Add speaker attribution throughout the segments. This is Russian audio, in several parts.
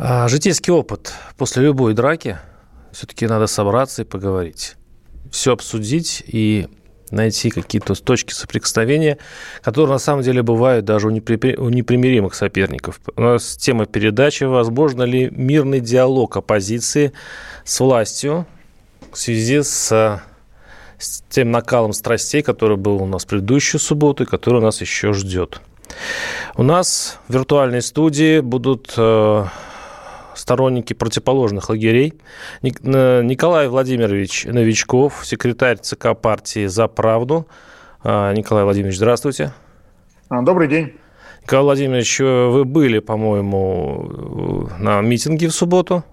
Speaker 1: А, Житейский опыт. После любой драки все-таки надо собраться и поговорить. Все обсудить и найти какие-то точки соприкосновения, которые на самом деле бывают даже у непри- у непримиримых соперников. У нас тема передачи «Возможно ли мирный диалог оппозиции с властью в связи с, с тем накалом страстей, который был у нас в предыдущую субботу и который нас еще ждет». У нас в виртуальной студии будут э, сторонники противоположных лагерей. Ник- э, Николай Владимирович Новичков, секретарь ЦК партии «За правду». А, Николай Владимирович, здравствуйте.
Speaker 2: А, Добрый день.
Speaker 1: Николай Владимирович, э, вы были, по-моему, э, на митинге в субботу.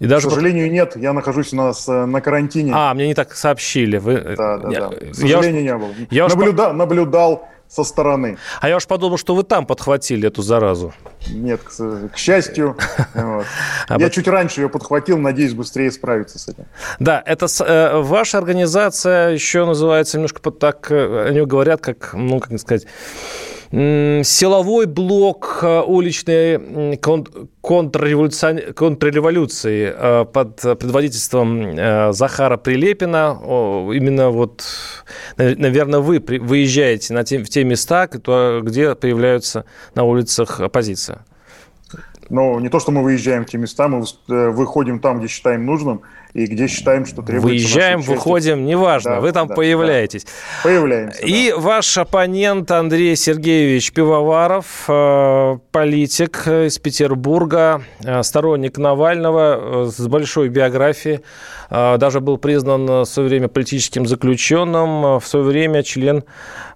Speaker 1: И
Speaker 2: К
Speaker 1: даже...
Speaker 2: сожалению, нет. Я нахожусь у нас э, на карантине.
Speaker 1: А, мне не так сообщили. Вы... э,
Speaker 2: да, да,
Speaker 1: я-
Speaker 2: да. К
Speaker 1: я уж-
Speaker 2: сожалению, не был.
Speaker 1: я уж
Speaker 2: Наблюда- Наблюдал со стороны.
Speaker 1: А я уж подумал, что вы там подхватили эту заразу.
Speaker 2: Нет, к, к счастью. Вот.
Speaker 1: А
Speaker 2: Я чуть раньше ее подхватил, надеюсь, быстрее справиться с этим.
Speaker 1: Да, это э, ваша организация еще называется немножко под так, они говорят, как, ну, как сказать, силовой блок э, уличной м, кон- контрреволюцион- контрреволюции э, под предводительством э, Захара Прилепина. Именно вот, наверное, вы выезжаете на те, в те места, где появляются на улицах оппозиция.
Speaker 2: Но не то, что мы выезжаем в те места, мы э, выходим там, где считаем нужным, и где считаем, что требуется
Speaker 1: Выезжаем, выходим, неважно,
Speaker 2: Да,
Speaker 1: вы там
Speaker 2: да,
Speaker 1: появляетесь.
Speaker 2: Появляемся.
Speaker 1: И
Speaker 2: да.
Speaker 1: ваш оппонент Андрей Сергеевич Пивоваров, э, политик из Петербурга, э, сторонник Навального с большой биографией, даже был признан в свое время политическим заключенным, в свое время член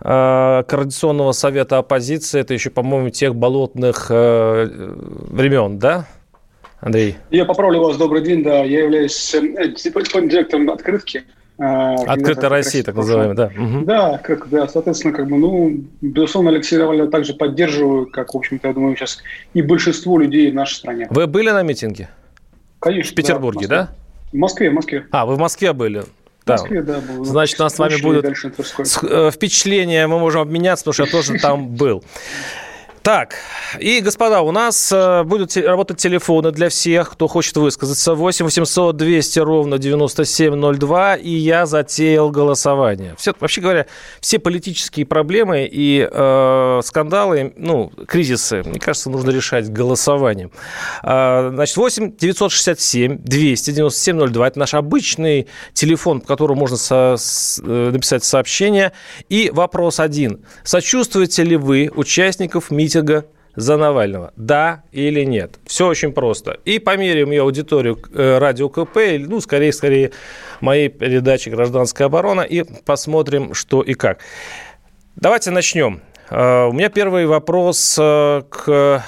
Speaker 1: Координационного совета оппозиции, это еще, по-моему, тех болотных времен, да, Андрей?
Speaker 3: Я поправлю вас, добрый день, да, я являюсь э, директором открытки. э,
Speaker 1: Открытая Россия, так называемая, да. Мгм.
Speaker 3: Да, как, да, соответственно, как бы, ну, безусловно, Алексея Навального также поддерживаю, как, в общем-то, я думаю, сейчас и большинство людей в нашей стране.
Speaker 1: Вы были на митинге?
Speaker 3: Конечно.
Speaker 1: В Петербурге,
Speaker 3: да?
Speaker 1: да?
Speaker 3: В Москве, в Москве.
Speaker 1: А, вы в Москве были?
Speaker 3: В Москве, да, был.
Speaker 1: Значит, у нас с вами. С- э, Впечатления мы можем обменяться, потому что я тоже там был. Так, и, господа, у нас э, будут работать телефоны для всех, кто хочет высказаться. 8 800 200 ровно 9702, и я затеял голосование. Все, вообще говоря, все политические проблемы и э, скандалы, ну, кризисы, мне кажется, нужно решать голосованием. А, Значит, 8 967 297 02, это наш обычный телефон, по которому можно со- с- э, написать сообщение. И вопрос один. Сочувствуете ли вы участников митинга за Навального? Да или нет? Все очень просто. И померяем ее аудиторию э, радио КП, ну, скорее, скорее, моей передачи «Гражданская оборона», и посмотрим, что и как. Давайте начнем. Э, У меня первый вопрос э, к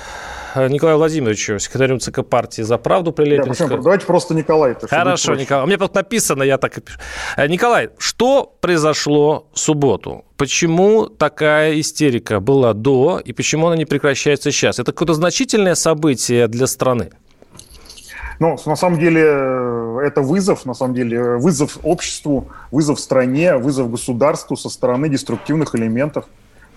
Speaker 1: Николаю Владимировичу, секретарю ЦК партии «За правду»
Speaker 2: Да,
Speaker 1: Прилепинска.
Speaker 2: причем, давайте просто Николай.
Speaker 1: Хорошо. Николай. У меня тут написано, я так и пишу. Николай, что произошло в субботу? Почему такая истерика была до, и почему она не прекращается сейчас? Это какое-то значительное событие для страны?
Speaker 2: Ну, на самом деле, э, это вызов, на самом деле, э, вызов обществу, вызов стране, вызов государству со стороны деструктивных элементов.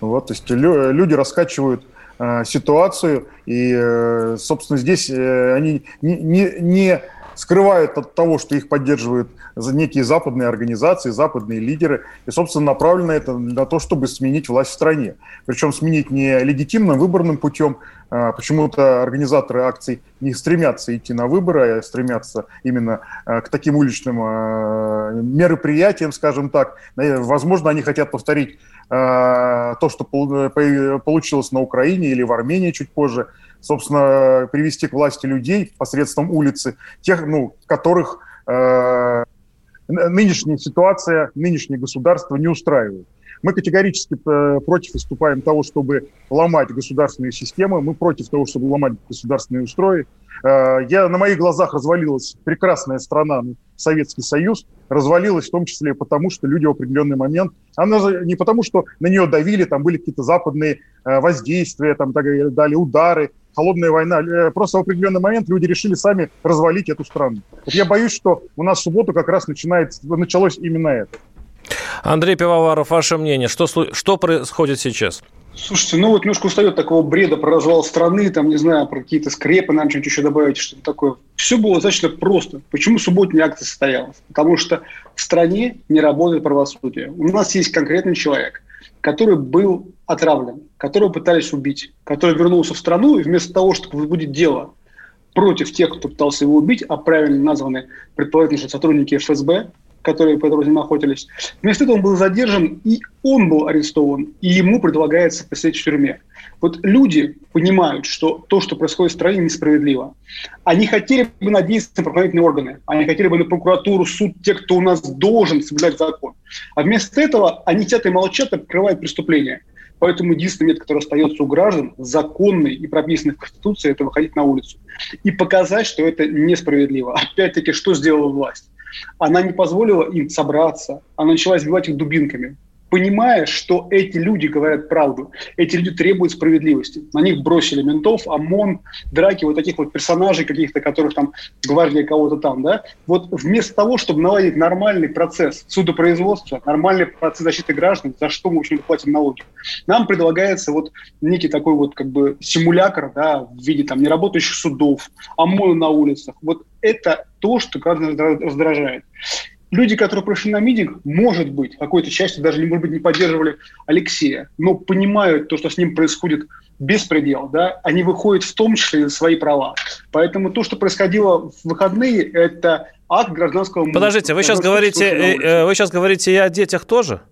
Speaker 2: Вот, то есть лю- люди раскачивают э, ситуацию, и, э, собственно, здесь э, они не, не- не скрывают от того, что их поддерживают некие западные организации, западные лидеры, и, собственно, направлено это на то, чтобы сменить власть в стране. Причем сменить не легитимным выборным путем, а, почему-то организаторы акций не стремятся идти на выборы, а стремятся именно а, к таким уличным а, мероприятиям, скажем так. Э, Возможно, они хотят повторить то, что по- получилось на Украине или в Армении чуть позже. Собственно, привести к власти людей посредством улицы, тех, ну, которых н- нынешняя ситуация, нынешнее государство не устраивает. Мы категорически э, против выступаем того, чтобы ломать государственные системы, мы против того, чтобы ломать государственные устрои. Э, я, на моих глазах развалилась прекрасная страна, ну, Советский Союз, развалилась в том числе потому, что люди в определенный момент, она не потому, что на нее давили, там были какие-то западные э, воздействия, там далее, удары, холодная война. Просто в определенный момент люди решили сами развалить эту страну. Вот я боюсь, что у нас в субботу как раз начинает, началось именно это.
Speaker 1: Андрей Пивоваров, ваше мнение, что, что происходит сейчас?
Speaker 3: Слушайте, ну вот немножко устает такого бреда про развал страны, там, не знаю, про какие-то скрепы, нам что-нибудь еще добавить, что-то такое. Все было достаточно просто. Почему субботняя акция состоялась? Потому что в стране не работает правосудие. У нас есть конкретный человек, который был отравлен, которого пытались убить, который вернулся в страну, и вместо того, чтобы возбудить дело против тех, кто пытался его убить, а правильно названы предположительно сотрудники ФСБ, которые по этому ним охотились. Вместо этого он был задержан, и он был арестован, и ему предлагается посидеть в тюрьме. Вот люди понимают, что то, что происходит в стране, несправедливо. Они хотели бы надеяться на правоохранительные органы, они хотели бы на прокуратуру, суд, те, кто у нас должен соблюдать закон. А вместо этого они сидят и молчат и покрывают преступления. Поэтому единственный метод, который остается у граждан, законный и прописанный в Конституции, это выходить на улицу и показать, что это несправедливо. Опять-таки, что сделала власть? Она не позволила им собраться, она начала избивать их дубинками понимая, что эти люди говорят правду, эти люди требуют справедливости. На них бросили ментов, ОМОН, драки вот таких вот персонажей каких-то, которых там гвардия кого-то там, да. Вот вместо того, чтобы наладить нормальный процесс судопроизводства, нормальный процесс защиты граждан, за что мы, в общем платим налоги, нам предлагается вот некий такой вот как бы симулятор, да, в виде там неработающих судов, ОМОНа на улицах. Вот это то, что граждан раздражает люди, которые пришли на митинг, может быть, какой-то частью даже, может быть, не поддерживали Алексея, но понимают то, что с ним происходит беспредел, да, они выходят в том числе за свои права. Поэтому то, что происходило в выходные, это акт гражданского...
Speaker 1: Подождите, вы сейчас говорите, э, э, вы сейчас говорите и о детях тоже?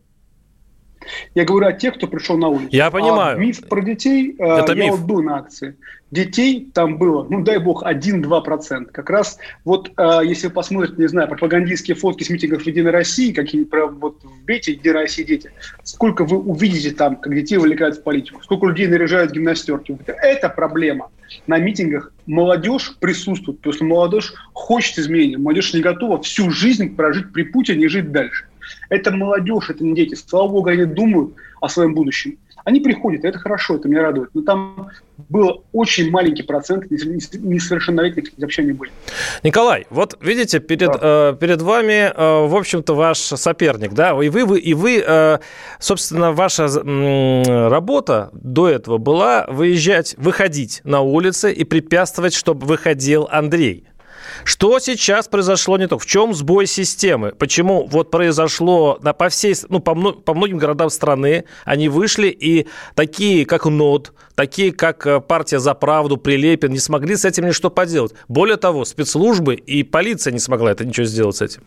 Speaker 3: Я говорю о тех, кто пришел на улицу.
Speaker 1: Я понимаю.
Speaker 3: А миф про детей, э, Это я миф. вот был на акции. Детей там было, ну дай бог, 1-2%. Как раз вот, э, если вы посмотрите, не знаю, пропагандистские фотки с митингов Единой России, какие про вот в Бете Единой России дети, сколько вы увидите там, как детей вовлекают в политику, сколько людей наряжают в гимнастерки. Это проблема. На митингах молодежь присутствует, потому что молодежь хочет изменений, молодежь не готова всю жизнь прожить при Путине и жить дальше. Это молодежь, это не дети. Слава богу, они думают о своем будущем. Они приходят, это хорошо, это меня радует. Но там был очень маленький процент несовершеннолетних вообще не были.
Speaker 1: Николай, вот видите, перед, да. э, перед вами, э, в общем-то, ваш соперник, да, и вы, вы, и вы э, собственно, ваша э, работа до этого была выезжать, выходить на улицы и препятствовать, чтобы выходил Андрей. Что сейчас произошло не так? В чем сбой системы? Почему вот произошло на, по всей, ну, по, по многим городам страны они вышли и такие, как НОД, такие, как э, партия «За правду», Прилепин, не смогли с этим ничто поделать. Более того, спецслужбы и полиция не смогла это ничего сделать с этим.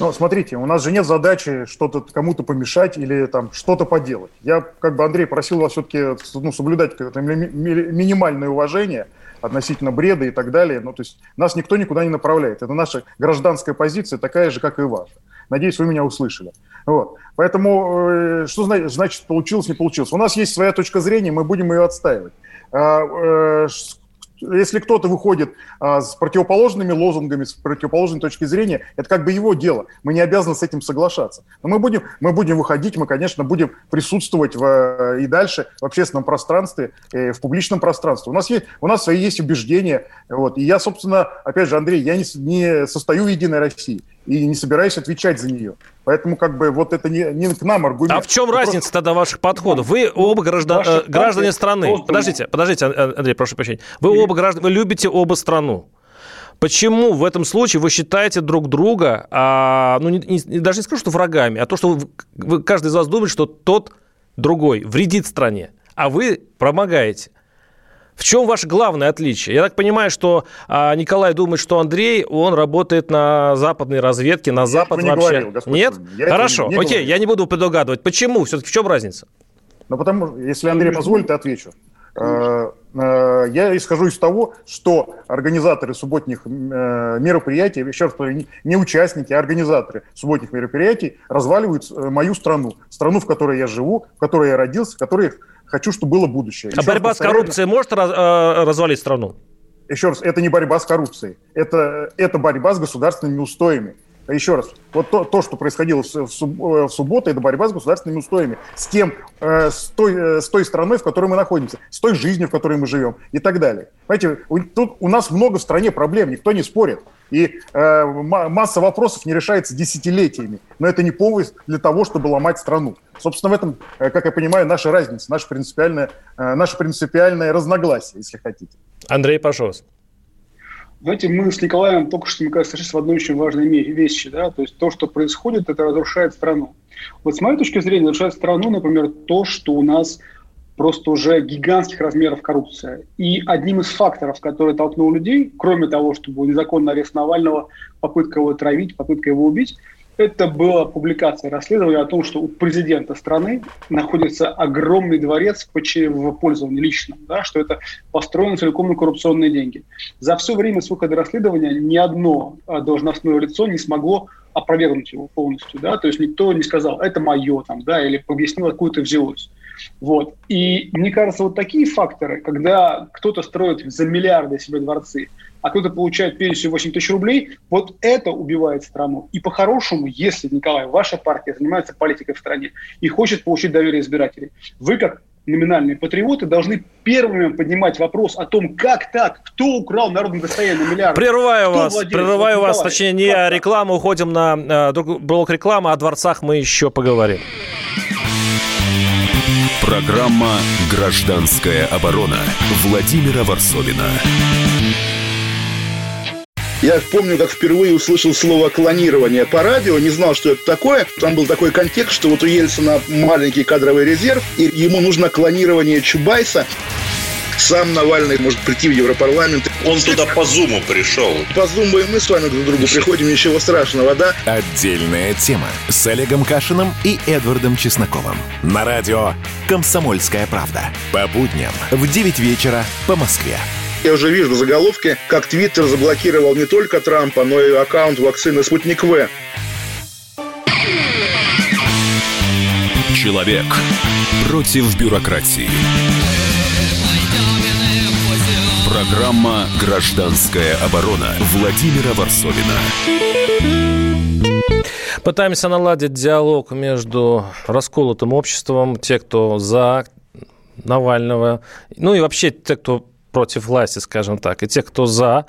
Speaker 2: Ну, смотрите, у нас же нет задачи что-то кому-то помешать или там что-то поделать. Я, как бы, Андрей, просил вас все-таки ну, соблюдать минимальное уважение – относительно бреда и так далее. Ну, то есть нас никто никуда не направляет. Это наша гражданская позиция, такая же, как и ваша. Надеюсь, вы меня услышали. Вот. Поэтому э, что значит получилось, не получилось? У нас есть своя точка зрения, мы будем ее отстаивать. Если кто-то выходит а, с противоположными лозунгами, с противоположной точки зрения, это как бы его дело. Мы не обязаны с этим соглашаться. Но мы будем, мы будем выходить, мы, конечно, будем присутствовать в, э, и дальше в общественном пространстве, э, в публичном пространстве. У нас есть, у нас свои есть убеждения. Вот. И я, собственно, опять же, Андрей, я не, не состою в «Единой России» и не собираюсь отвечать за нее. Поэтому как бы вот это не, не к нам аргумент.
Speaker 1: А в чем Вопрос... разница тогда ваших подходов? Вы оба граждан, э, граждане страны. Подождите, подождите, Андрей, прошу прощения. Вы оба граждане, вы любите оба страну. Почему в этом случае вы считаете друг друга, а, ну, не, не, даже не скажу, что врагами, а то, что вы, вы, каждый из вас думает, что тот другой вредит стране, а вы помогаете? В чем ваше главное отличие? Я так понимаю, что а, Николай думает, что Андрей, он работает на западной разведке, на я Запад
Speaker 2: не
Speaker 1: вообще.
Speaker 2: Говорил,
Speaker 1: Нет? Я Хорошо, не окей, говорил. я не буду предугадывать. Почему? Все-таки в чем разница?
Speaker 2: Ну, потому если Андрей позволит, я отвечу. Э, Э, я исхожу из того, что организаторы субботних э, мероприятий, еще раз повторю, не участники, а организаторы субботних мероприятий разваливают э, мою страну, страну, в которой я живу, в которой я родился, в которой хочу, чтобы было будущее.
Speaker 1: А еще борьба с коррупцией может раз, развалить страну?
Speaker 2: Еще раз, это не борьба с коррупцией, это, это борьба с государственными устоями. Еще раз, вот то, то что происходило в, в, в субботу, это борьба с государственными устоями, с тем, э, с, той, э, с той страной, в которой мы находимся, с той жизнью, в которой мы живем и так далее. Понимаете, у, тут у нас много в стране проблем, никто не спорит. И э, масса вопросов не решается десятилетиями. Но это не повод для того, чтобы ломать страну. Собственно, в этом, э, как я понимаю, наша разница, наше принципиальное, э, наше принципиальное разногласие, если хотите.
Speaker 1: Андрей, пожалуйста.
Speaker 3: Знаете, мы с Николаем только что, мне кажется, сошлись в одной очень важной вещи. Да? То есть то, что происходит, это разрушает страну. Вот с моей точки зрения, разрушает страну, например, то, что у нас просто уже гигантских размеров коррупция. И одним из факторов, который толкнул людей, кроме того, чтобы незаконный арест Навального, попытка его травить, попытка его убить, это была публикация расследования о том, что у президента страны находится огромный дворец в пользовании личном, да, что это построено целиком на коррупционные деньги. За все время с выхода расследования ни одно а, должностное лицо не смогло опровергнуть его полностью. Да? То есть никто не сказал, это мое, там, да, или объяснил, откуда это взялось. Вот. И мне кажется, вот такие факторы, когда кто-то строит за миллиарды себе дворцы, а кто-то получает пенсию 8 тысяч рублей, вот это убивает страну. И по-хорошему, если, Николай, ваша партия занимается политикой в стране и хочет получить доверие избирателей, вы как номинальные патриоты должны первыми поднимать вопрос о том, как так, кто украл народное достояние миллиарды.
Speaker 1: Прерываю вас, прерываю вот, вас, Николай, точнее, не как рекламу, уходим на э, блок рекламы, о дворцах мы еще поговорим.
Speaker 4: Программа «Гражданская оборона» Владимира Варсовина.
Speaker 5: Я помню, как впервые услышал слово «клонирование» по радио, не знал, что это такое. Там был такой контекст, что вот у Ельцина маленький кадровый резерв, и ему нужно клонирование Чубайса сам Навальный может прийти в Европарламент.
Speaker 6: Он туда по Зуму пришел.
Speaker 5: По Зуму и мы с вами друг к другу приходим, ничего страшного, да?
Speaker 7: Отдельная тема с Олегом Кашиным и Эдвардом Чесноковым. На радио «Комсомольская правда». По будням в 9 вечера по Москве.
Speaker 5: Я уже вижу заголовки, как Твиттер заблокировал не только Трампа, но и аккаунт вакцины «Спутник В».
Speaker 4: Человек против бюрократии. Программа «Гражданская оборона» Владимира Варсовина.
Speaker 1: Пытаемся наладить диалог между расколотым обществом, те, кто за Навального, ну и вообще те, кто против власти, скажем так, и те, кто за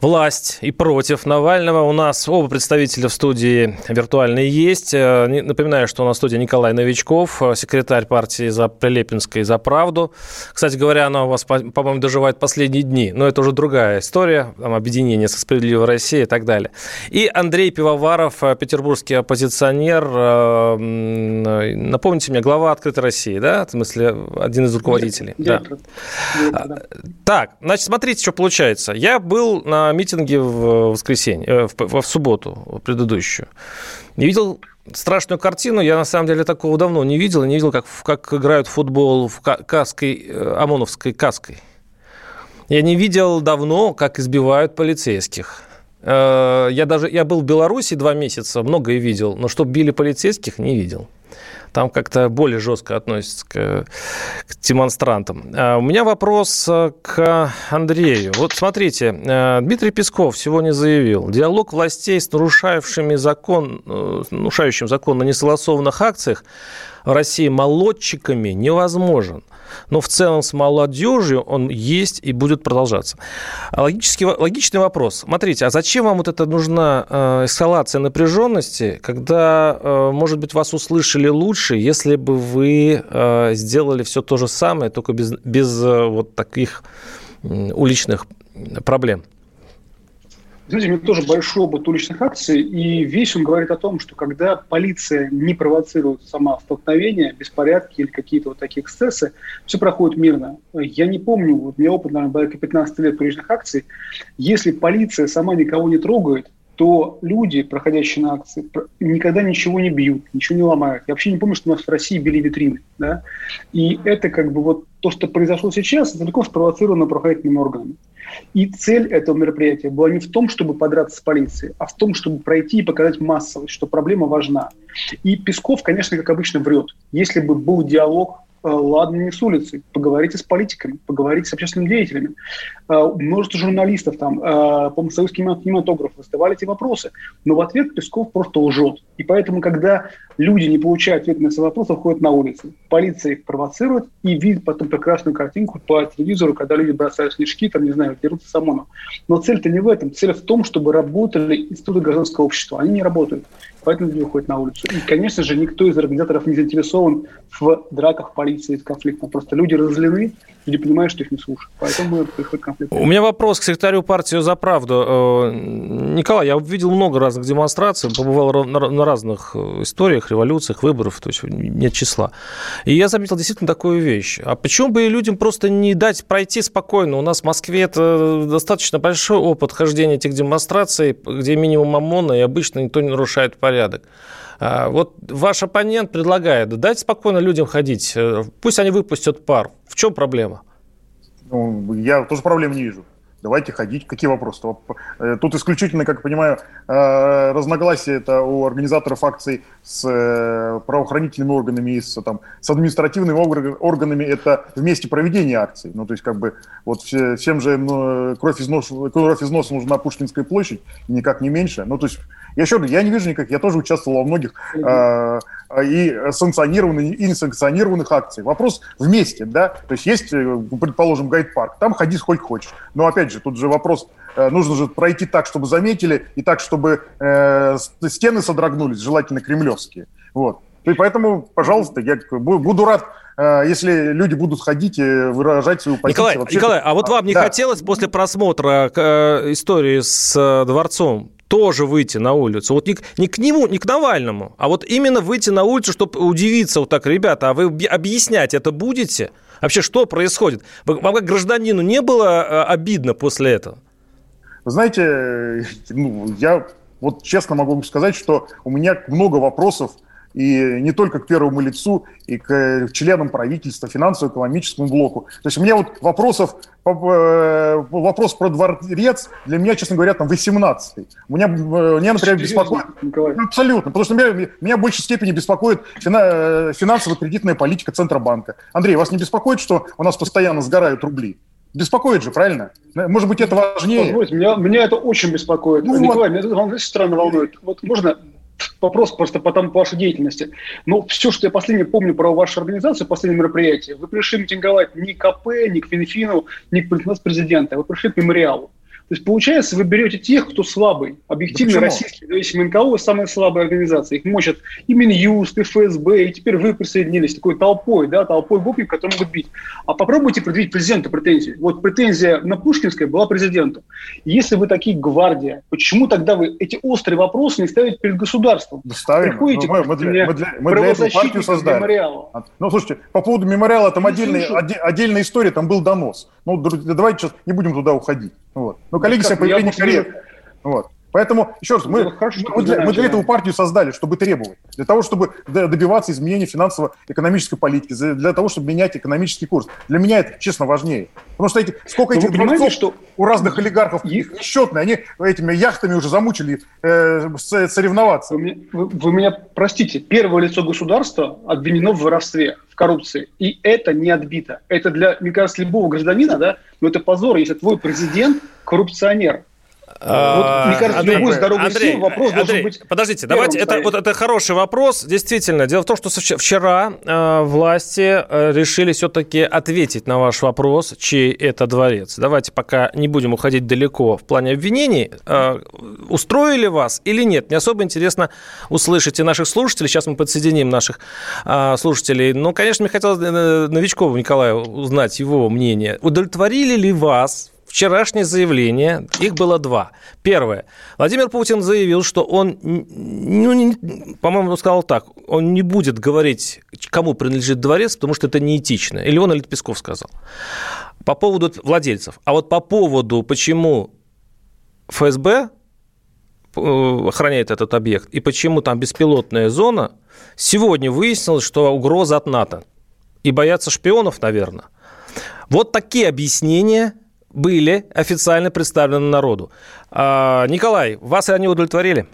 Speaker 1: власть и против Навального. У нас оба представителя в студии виртуальные есть. Э, напоминаю, что у нас в студии Николай Новичков, э, секретарь партии за Прилепинской за правду. Кстати говоря, она у вас, по-моему, доживает последние дни, но это уже другая история, там, объединение со «Справедливой Россией» и так далее. И Андрей Пивоваров, э, петербургский оппозиционер, напомните мне, глава «Открытой России», да, в смысле, один из руководителей.
Speaker 3: Да.
Speaker 1: да. Так, значит, смотрите, что получается. Я был на митинге в воскресенье, э, в, в субботу предыдущую. Не видел страшную картину. Я, на самом деле, такого давно не видел. Не видел, как, как играют в футбол в каской, э, ОМОНовской каской. Я не видел давно, как избивают полицейских. Э, я даже я был в Беларуси два месяца, многое видел, но что били полицейских, не видел там как-то более жестко относятся к, к демонстрантам. А у меня вопрос э, к Андрею. Вот смотрите, э, Дмитрий Песков сегодня заявил, диалог властей с нарушающими закон, э, нарушающим закон на несогласованных акциях в России молодчиками невозможен но в целом с молодежью он есть и будет продолжаться. Логический, логичный вопрос. Смотрите, а зачем вам вот это нужна э, эскалация напряженности, когда, э, может быть, вас услышали лучше, если бы вы э, сделали все то же самое, только без, без вот таких уличных проблем?
Speaker 3: Знаете, у меня тоже большой опыт уличных акций, и весь он говорит о том, что когда полиция не провоцирует сама столкновения, беспорядки или какие-то вот такие эксцессы, все проходит мирно. Я не помню, вот у меня опыт, наверное, порядка 15 лет уличных акций, если полиция сама никого не трогает, то люди, проходящие на акции, никогда ничего не бьют, ничего не ломают. Я вообще не помню, что у нас в России били витрины. Да? И это как бы вот То, что произошло сейчас, далеко спровоцировано правоохранительными органами. И цель этого мероприятия была не в том, чтобы подраться с полицией, а в том, чтобы пройти и показать массовость, что проблема важна. И Песков, конечно, как обычно, врет. Если бы был диалог ладно, не с улицы, поговорите с политиками, поговорите с общественными деятелями. Э, множество журналистов, там, э, по-моему, советский кинематограф выставляли эти вопросы, но в ответ Песков просто лжет. И поэтому, когда люди не получают ответ на свои вопросы, ходят на улицы. Полиция их провоцирует и видит потом прекрасную картинку по телевизору, когда люди бросают снежки, там, не знаю, дерутся с ОМОНом. Но цель-то не в этом. Цель в том, чтобы работали институты гражданского общества. Они не работают. Поэтому люди уходят на улицу. И, конечно же, никто из организаторов не заинтересован в драках полиции, в конфликтах. Просто люди разозлены, люди понимают, что их не слушают. Поэтому происходит конфликт.
Speaker 1: У меня вопрос к секретарю партии «За правду». Э, Николай, я видел много разных демонстраций, побывал на разных э, историях, революциях, выборов, то есть нет числа. И я заметил действительно такую вещь. А почему бы людям просто не дать пройти спокойно? У нас в Москве это достаточно большой опыт хождения этих демонстраций, где минимум ОМОНа, и обычно никто не нарушает порядок. А вот ваш оппонент предлагает дать спокойно людям ходить, э, пусть они выпустят пар. В чем проблема?
Speaker 2: Ну, я тоже проблем не вижу давайте ходить. Какие вопросы? Э, тут исключительно, как я понимаю, э, разногласия это у организаторов акций с правоохранительными органами и с, там, с административными органами. Это вместе проведение акций. Ну, то есть, как бы, вот всем же ну, кровь, из носа, кровь из носа нужна Пушкинская площадь, никак не меньше. Ну, то есть, я еще я не вижу никак, я тоже участвовал во многих э, и санкционированных, и несанкционированных акций. Вопрос вместе, да, то есть есть, предположим, гайд-парк, там ходи сколько хочешь. Но, опять же, тут же вопрос, э, нужно же пройти так, чтобы заметили, и так, чтобы э, стены содрогнулись, желательно кремлевские. Вот. И поэтому, пожалуйста, я буду рад э, если люди будут ходить и выражать свою позицию.
Speaker 1: Николай, Вообще, Николай а вот вам не да. хотелось после просмотра э, истории с дворцом тоже выйти на улицу. Вот не, не к нему, не к Навальному, а вот именно выйти на улицу, чтобы удивиться вот так, ребята, а вы объяснять это будете? Вообще, что происходит? Вам как гражданину не было э, обидно после этого?
Speaker 2: Вы знаете, ну, я вот честно могу сказать, что у меня много вопросов и не только к первому лицу, и к э, членам правительства, финансово-экономическому блоку. То есть у меня вот вопросов, э, вопрос про дворец для меня, честно говоря, там 18-й. Меня, меня например, беспокоит... Николай. Абсолютно, потому что меня, меня в большей степени беспокоит финансово-кредитная политика Центробанка. Андрей, вас не беспокоит, что у нас постоянно сгорают рубли? Беспокоит же, правильно? Может быть, это важнее?
Speaker 3: Позвольте, меня, меня это очень беспокоит. Ну, Николай, вот. меня это странно волнует. Вот можно вопрос просто потом по вашей деятельности. Но все, что я последнее помню про вашу организацию, последнее мероприятие, вы пришли митинговать не к АП, не к Финфину, не к президента, вы пришли к мемориалу. То есть, получается, вы берете тех, кто слабый. Объективно, да российские независимые НКО – самая слабая организация. Их мочат и Минюст, и ФСБ, и теперь вы присоединились такой толпой, да, толпой гопников, которые могут бить. А попробуйте предъявить президенту претензии. Вот претензия на Пушкинской была президенту. Если вы такие гвардия, почему тогда вы эти острые вопросы не ставите перед государством?
Speaker 2: Да ставим. Приходите ну, мы, мы, для, мы, для, мы для этого партию создали. Мемориала. А, ну, слушайте, по поводу мемориала, там отдельная, отдельная история, там был донос. Ну, давайте сейчас не будем туда уходить. Вот. Ну, коллеги себя повели некорректно. Вот. Поэтому, еще раз, мы, ну, хорошо, мы, для, мы для этого партию создали, чтобы требовать. Для того, чтобы добиваться изменения финансово-экономической политики, для того, чтобы менять экономический курс. Для меня это, честно, важнее. Потому что эти, сколько этих дворцов что... у разных олигархов, их несчетные, они этими яхтами уже замучили э, соревноваться.
Speaker 3: Вы, вы, вы меня простите, первое лицо государства обвинено в воровстве, в коррупции. И это не отбито. Это для, мне кажется, любого гражданина, да, но это позор, если твой президент коррупционер.
Speaker 1: Вот, мне кажется, Андрей, любой здоровый Андрей, сил вопрос Андрей, должен быть... Подождите, давайте, это, вот это хороший вопрос. Действительно, дело в том, что вчера э, власти э, решили все-таки ответить на ваш вопрос, чей это дворец. Давайте пока не будем уходить далеко в плане обвинений. Э, устроили вас или нет? Не особо интересно услышать и наших слушателей. Сейчас мы подсоединим наших э, слушателей. Ну, конечно, мне хотелось э, Новичкову Николаю узнать его мнение. Удовлетворили ли вас вчерашнее заявление, их было два. Первое. Владимир Путин заявил, что он, ну, по-моему, сказал так, он не будет говорить, кому принадлежит дворец, потому что это неэтично. Или он, или Песков сказал. По поводу владельцев. А вот по поводу, почему ФСБ э, охраняет этот объект, и почему там беспилотная зона, сегодня выяснилось, что угроза от НАТО. И боятся шпионов, наверное. Вот такие объяснения были официально представлены народу. А, Николай, вас они удовлетворили?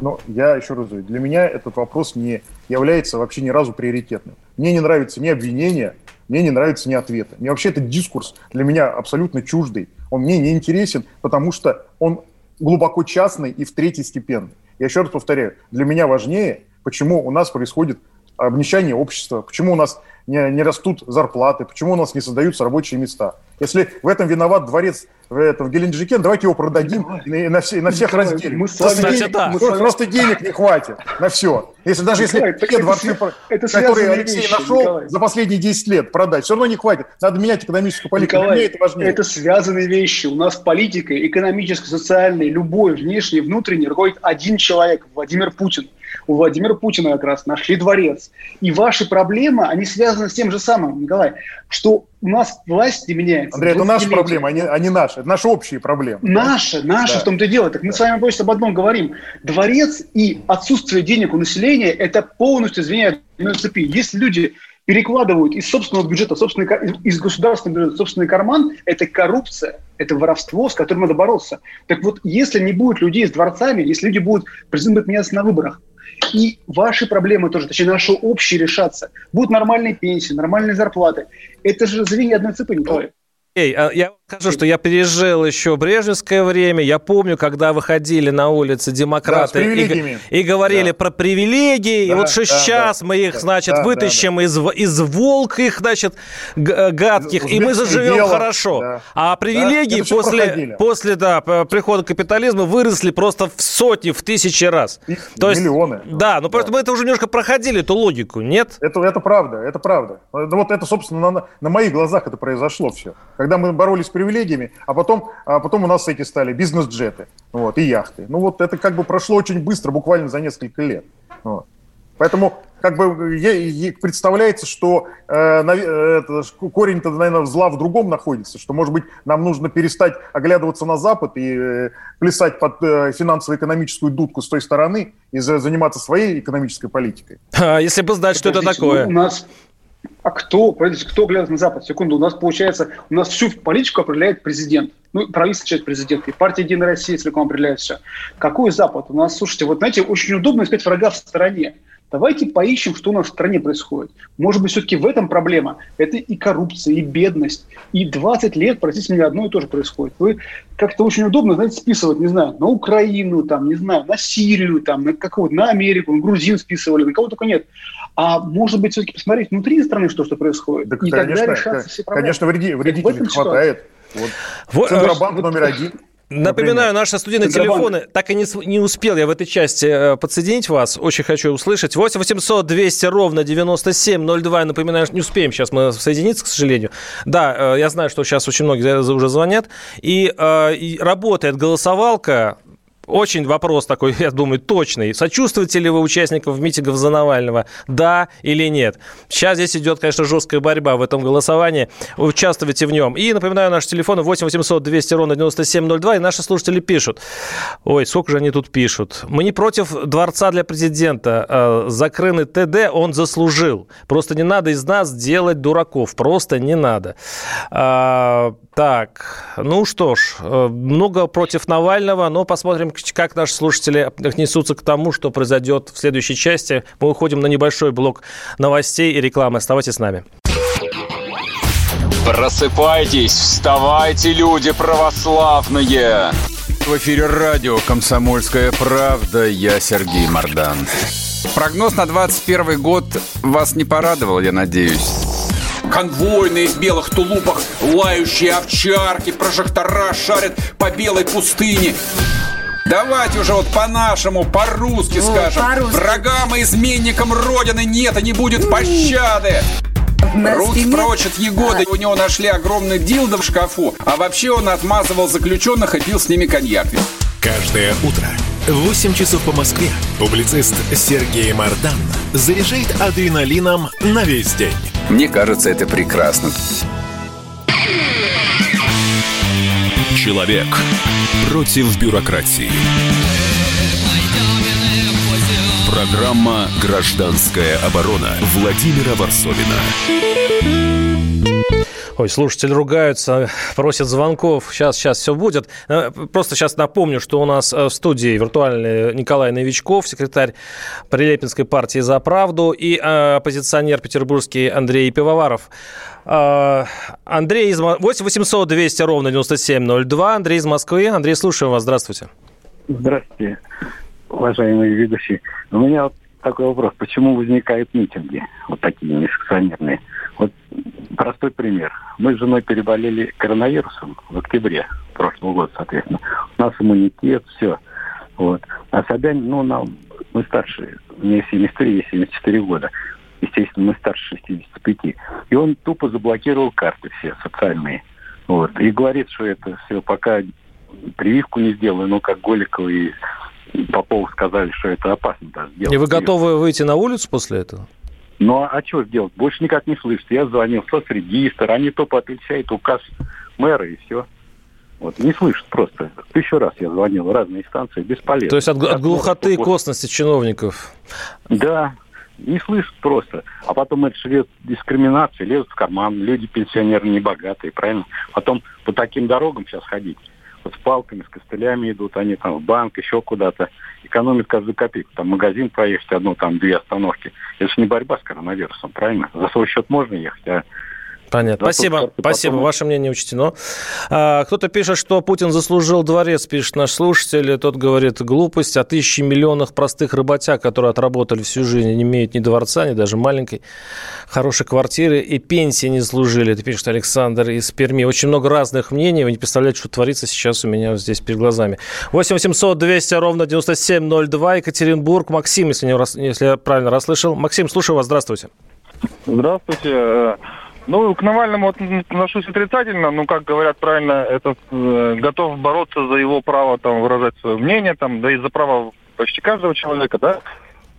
Speaker 2: Но я еще раз говорю, для меня этот вопрос не является вообще ни разу приоритетным. Мне не нравится ни обвинения, мне не нравится ни ответы. Мне вообще этот дискурс для меня абсолютно чуждый. Он мне не интересен, потому что он глубоко частный и в третий степенный. Я еще раз повторяю, для меня важнее, почему у нас происходит обнищание общества, почему у нас не, не растут зарплаты, почему у нас не создаются рабочие места. Если в этом виноват дворец в, этом, в Геленджике, давайте его продадим и на, и на, все, на всех Николай, разделим. Мы просто, денег, да. мы просто денег не хватит на все. Если даже Николай, если те дворцы, это которые Алексей вещи, нашел Николай. за последние 10 лет продать, все равно не хватит. Надо менять экономическую политику.
Speaker 3: Николай, это важнее. Это связанные вещи. У нас политика, экономическая, социальная, любой внешний, внутренний руководит один человек, Владимир Путин у Владимира Путина как раз нашли дворец. И ваши проблемы, они связаны с тем же самым, Николай, что у нас власть не меняется.
Speaker 2: Андрей, это наша проблема, а не, а не наша. Это наши общие проблемы.
Speaker 3: Наши, наши да. в том-то и дело. Так мы с вами просто об одном говорим. Дворец и отсутствие денег у населения – это полностью звенья одной цепи. Если люди перекладывают из собственного бюджета, собственный, из государственного бюджета собственный карман, это коррупция, это воровство, с которым надо бороться. Так вот, если не будет людей с дворцами, если люди будут, президент будет меняться на выборах, и ваши проблемы тоже, точнее, наши общие решаться. Будут нормальные пенсии, нормальные зарплаты. Это же звенья одной цепи, Николай.
Speaker 1: Эй, а я скажу, что я пережил еще брежневское время. Я помню, когда выходили на улицы демократы да, и, и говорили да. про привилегии. Да, и вот да, сейчас да, мы их, значит, да, вытащим да, да. Из, из волк их, значит, гадких, и мы заживем дело. хорошо. Да. А привилегии да, после, после да, прихода капитализма выросли просто в сотни, в тысячи раз.
Speaker 2: И То есть, миллионы.
Speaker 1: Да, ну просто мы это уже немножко проходили, эту логику, нет?
Speaker 2: Это, это правда, это правда. Вот это, собственно, на, на моих глазах это произошло все когда мы боролись привилегиями, а потом, а потом у нас эти стали бизнес-джеты вот, и яхты. Ну вот это как бы прошло очень быстро, буквально за несколько лет. Вот. Поэтому как бы представляется, что э, это, корень-то, наверное, зла в другом находится, что, может быть, нам нужно перестать оглядываться на Запад и э, плясать под э, финансово-экономическую дудку с той стороны и заниматься своей экономической политикой.
Speaker 1: А если бы знать, что это такое.
Speaker 3: Ну, у нас а кто, кто глядит на Запад? Секунду, у нас получается, у нас всю политику определяет президент. Ну, правительство часть президент, и партия Единая Россия целиком определяет все. Какой Запад? У нас, слушайте, вот знаете, очень удобно искать врага в стороне. Давайте поищем, что у нас в стране происходит. Может быть, все-таки в этом проблема. Это и коррупция, и бедность. И 20 лет, простите меня, одно и то же происходит. Вы как-то очень удобно, знаете, списывать, не знаю, на Украину, там, не знаю, на Сирию, там, на какого на Америку, на грузин списывали, на кого только нет. А может быть, все-таки посмотреть внутри страны, что, что происходит,
Speaker 2: да, и конечно, тогда решаться все проблемы. Конечно, вредителей хватает. Вот. Вот, Центробанк номер один.
Speaker 1: Напоминаю, наши студийные телефоны. Так и не, не успел я в этой части э, подсоединить вас. Очень хочу услышать. 8 800 200 ровно 9702. Напоминаю, не успеем сейчас мы соединиться, к сожалению. Да, э, я знаю, что сейчас очень многие уже звонят. И, э, и работает голосовалка очень вопрос такой, я думаю, точный. Сочувствуете ли вы участникам митингов за Навального? Да или нет? Сейчас здесь идет, конечно, жесткая борьба в этом голосовании. Участвуйте в нем. И напоминаю, наши телефоны 8 800 200 ровно 9702. И наши слушатели пишут. Ой, сколько же они тут пишут. Мы не против дворца для президента. Э, Закрыный ТД он заслужил. Просто не надо из нас делать дураков. Просто не надо. Так, ну что ж, э, много против Навального, но посмотрим, как наши слушатели отнесутся к тому, что произойдет в следующей части. Мы уходим на небольшой блок новостей и рекламы. Оставайтесь с нами.
Speaker 8: Просыпайтесь, вставайте, люди православные! В эфире радио «Комсомольская правда». Я Сергей Мордан. Прогноз на 21 год вас не порадовал, я надеюсь. Конвойные в белых тулупах, лающие овчарки, прожектора шарят по белой пустыне. Давайте уже вот по-нашему, по-русски скажем. По Врагам и изменникам Родины нет и не будет пощады. Руки прочь от Егоды. А... У него нашли огромный дилдо в шкафу. А вообще он отмазывал заключенных и пил с ними коньяк.
Speaker 7: Каждое утро в 8 часов по Москве публицист Сергей Мардан заряжает адреналином на весь день.
Speaker 8: Мне кажется, это прекрасно.
Speaker 4: Человек против бюрократии. Программа «Гражданская оборона» Владимира Варсовина.
Speaker 1: Ой, слушатели ругаются, просят звонков. Сейчас, сейчас все будет. Э, просто сейчас напомню, что у нас э, в студии виртуальный Николай Новичков, секретарь Прилепинской партии «За правду» и э, оппозиционер петербургский Андрей Пивоваров. Андрей из 8 800 200 ровно 9702. Андрей из Москвы. Андрей, слушаем вас. Здравствуйте.
Speaker 9: Здравствуйте, уважаемые ведущие. У меня вот такой вопрос. Почему возникают митинги вот такие несанкционированные? Вот простой пример. Мы с женой переболели коронавирусом в октябре прошлого года, соответственно. У нас иммунитет, все. Вот. А Собянин, ну, нам, мы старше, мне 73, ей 74 года. Естественно, мы старше 65. И он тупо заблокировал карты все социальные. Вот. И говорит, что это все пока прививку не сделаю, но как Голикова и Попов сказали, что это опасно даже
Speaker 1: делать. И вы готовы выйти на улицу после этого?
Speaker 9: Ну, а, а что делать? Больше никак не слышится. Я звонил в соцрегистр, они тупо отвечают указ мэра и все. Вот, не слышат просто. Тысячу раз я звонил в разные станции, бесполезно.
Speaker 1: То есть от, от глухоты и косности чиновников?
Speaker 9: Да, не слышат просто. А потом это же дискриминация, лезут в карман. Люди пенсионеры не богатые, правильно? Потом по таким дорогам сейчас ходить. С палками, с костылями идут, они там в банк, еще куда-то. Экономят каждую копейку. Там магазин проехать одну, там две остановки. Это же не борьба с коронавирусом, правильно? За свой счет можно ехать, а
Speaker 1: Понятно. Спасибо. Спасибо. Потом... Ваше мнение учтено. А, кто-то пишет, что Путин заслужил дворец, пишет наш слушатель. Тот говорит, глупость, а тысячи миллионов простых работяг, которые отработали всю жизнь, не имеют ни дворца, ни даже маленькой хорошей квартиры и пенсии не служили. Это пишет Александр из Перми. Очень много разных мнений. Вы не представляете, что творится сейчас у меня здесь перед глазами. 8 800 200 ровно 9702. Екатеринбург. Максим, если, не, если я правильно расслышал. Максим, слушаю вас. Здравствуйте.
Speaker 10: Здравствуйте. Ну, к Навальному отношусь отрицательно, ну, как говорят правильно, это э, готов бороться за его право там выражать свое мнение, там, да и за право почти каждого человека, да.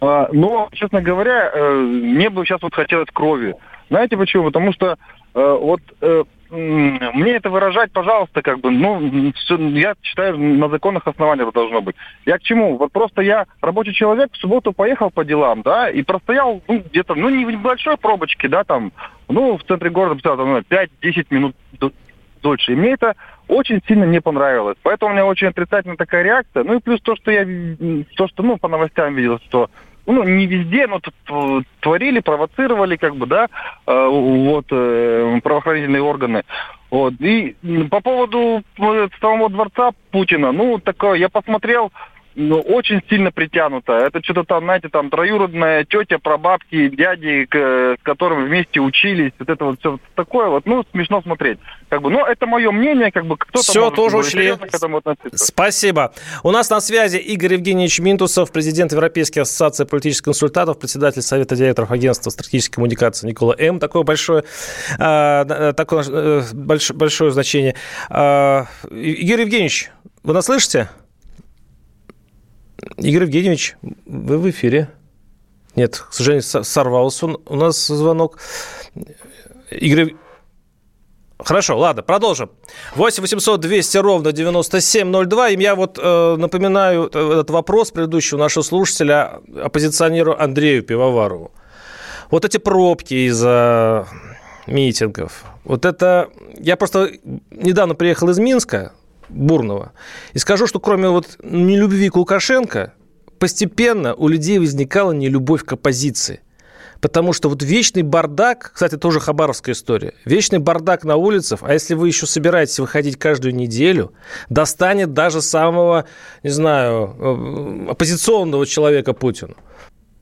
Speaker 10: А, но, честно говоря, э, мне бы сейчас вот хотелось крови. Знаете почему? Потому что э, вот э, мне это выражать, пожалуйста, как бы, ну, я считаю, на законных основаниях должно быть. Я к чему? Вот просто я рабочий человек, в субботу поехал по делам, да, и простоял, ну, где-то, ну, не в небольшой пробочке, да, там, ну, в центре города, там, 5-10 минут дольше. И мне это очень сильно не понравилось. Поэтому у меня очень отрицательная такая реакция. Ну и плюс то, что я, то, что, ну, по новостям видел, что ну, не везде, но творили, провоцировали, как бы, да, э, вот, э, правоохранительные органы. Вот. И по поводу э, самого дворца Путина, ну, такое, я посмотрел, ну, очень сильно притянуто. Это что-то там, знаете, там троюродная тетя, прабабки, дяди, к, с которыми вместе учились, вот это вот все такое вот, ну, смешно смотреть. Как бы, ну, это мое мнение, как бы кто-то
Speaker 1: Все, может, тоже учли. к этому относиться. Спасибо. У нас на связи Игорь Евгеньевич Минтусов, президент Европейской ассоциации политических консультантов, председатель Совета директоров агентства стратегической коммуникации Никола М. Такое большое, э, такое э, большое, большое значение. Э, Игорь Евгеньевич, вы нас слышите? Игорь Евгеньевич, вы в эфире. Нет, к сожалению, сорвался у нас звонок. Игорь Хорошо, ладно, продолжим. 8 800 200 ровно 9702. И я вот э, напоминаю этот вопрос предыдущего нашего слушателя, оппозиционеру Андрею Пивоварову. Вот эти пробки из-за митингов. Вот это... Я просто недавно приехал из Минска, бурного. И скажу, что кроме вот нелюбви к Лукашенко, постепенно у людей возникала нелюбовь к оппозиции. Потому что вот вечный бардак, кстати, тоже хабаровская история, вечный бардак на улицах, а если вы еще собираетесь выходить каждую неделю, достанет даже самого, не знаю, э, оппозиционного человека Путину.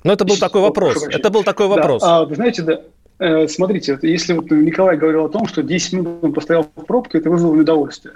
Speaker 1: Но это был такой вопрос. Это был такой вопрос.
Speaker 3: Да, а, вы знаете, да, Э, смотрите, если вот Николай говорил о том, что 10 минут он постоял в пробке, это вызвало недовольствие.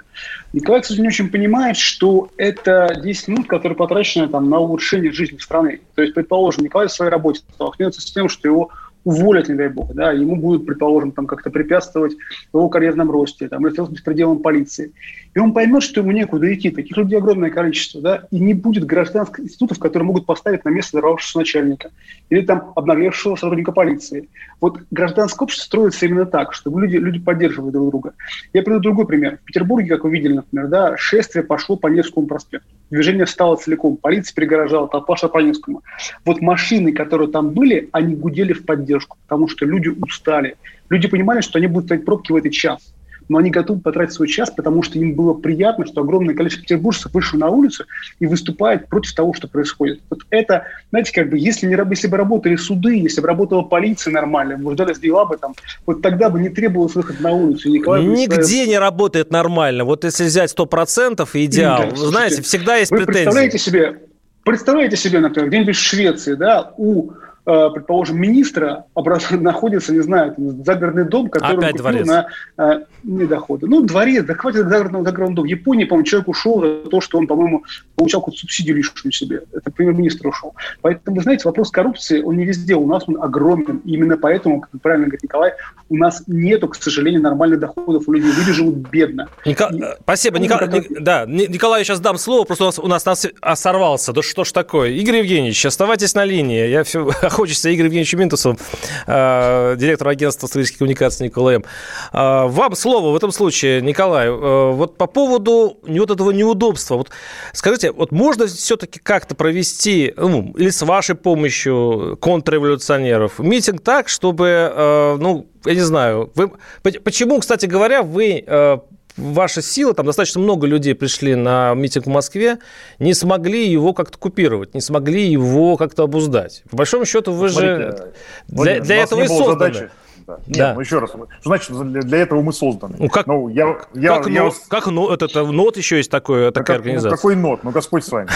Speaker 3: Николай, кстати, не очень понимает, что это 10 минут, которые потрачены там, на улучшение жизни страны. То есть, предположим, Николай в своей работе столкнется с тем, что его уволят, не дай бог, да, ему будут, предположим, там как-то препятствовать его карьерном росте, там, или с беспределом полиции. И он поймет, что ему некуда идти. Таких людей огромное количество, да, и не будет гражданских институтов, которые могут поставить на место взорвавшегося начальника или там обнаглевшего сотрудника полиции. Вот гражданское общество строится именно так, чтобы люди, люди поддерживали друг друга. Я приведу другой пример. В Петербурге, как вы видели, например, да, шествие пошло по Невскому проспекту. Движение встало целиком, полиция перегорожала, толпа шла по Невскому. Вот машины, которые там были, они гудели в поддержку, потому что люди устали. Люди понимали, что они будут стоять пробки в этот час но они готовы потратить свой час, потому что им было приятно, что огромное количество петербуржцев вышло на улицу и выступает против того, что происходит. Вот это, знаете, как бы, если, не, если бы работали суды, если бы работала полиция нормально, возбуждались дела бы там, вот тогда бы не требовалось выход на улицу. И
Speaker 1: Николай Нигде ставил... не работает нормально. Вот если взять 100% идеал, да, знаете, всегда есть
Speaker 3: вы
Speaker 1: претензии.
Speaker 3: Представляете себе, представляете себе, например, где-нибудь в Швеции, да, у предположим, министра находится, не знаю, там, загородный дом, который
Speaker 1: Опять купил
Speaker 3: дворец. на э, недоходы. Ну, дворец, да хватит загородного, загородного дома. В Японии, по-моему, человек ушел за то, что он, по-моему, получал какую-то субсидию лишнюю себе. Это премьер-министр ушел. Поэтому, вы знаете, вопрос коррупции, он не везде. У нас он огромен. И именно поэтому, как правильно говорит Николай, у нас нету, к сожалению, нормальных доходов у людей. Люди живут бедно.
Speaker 1: Ника... И... Спасибо. Ника... Как... Да, Николаю сейчас дам слово, просто у нас, у нас, нас сорвался. Да что ж такое? Игорь Евгеньевич, оставайтесь на линии. Я все хочется Игорь Евгеньевич Минтусов, э, директор агентства стратегических коммуникаций Николаем. Э, вам слово в этом случае, Николай. Э, вот по поводу вот этого неудобства. Вот скажите, вот можно все-таки как-то провести, ну, или с вашей помощью контрреволюционеров, митинг так, чтобы, ну, я не знаю, вы, почему, кстати говоря, вы ваша сила, там достаточно много людей пришли на митинг в Москве, не смогли его как-то купировать, не смогли его как-то обуздать. По большому счету вы Смотрите, же для, для этого и созданы. Задачи.
Speaker 2: Да. Нет, да. ну еще раз, что значит для, для этого мы созданы?
Speaker 1: Ну как, ну, я, я, как, я, нот, я... как нот, это, НОТ еще есть такое, такая как, организация?
Speaker 2: Ну, какой НОТ? Ну, Господь с вами.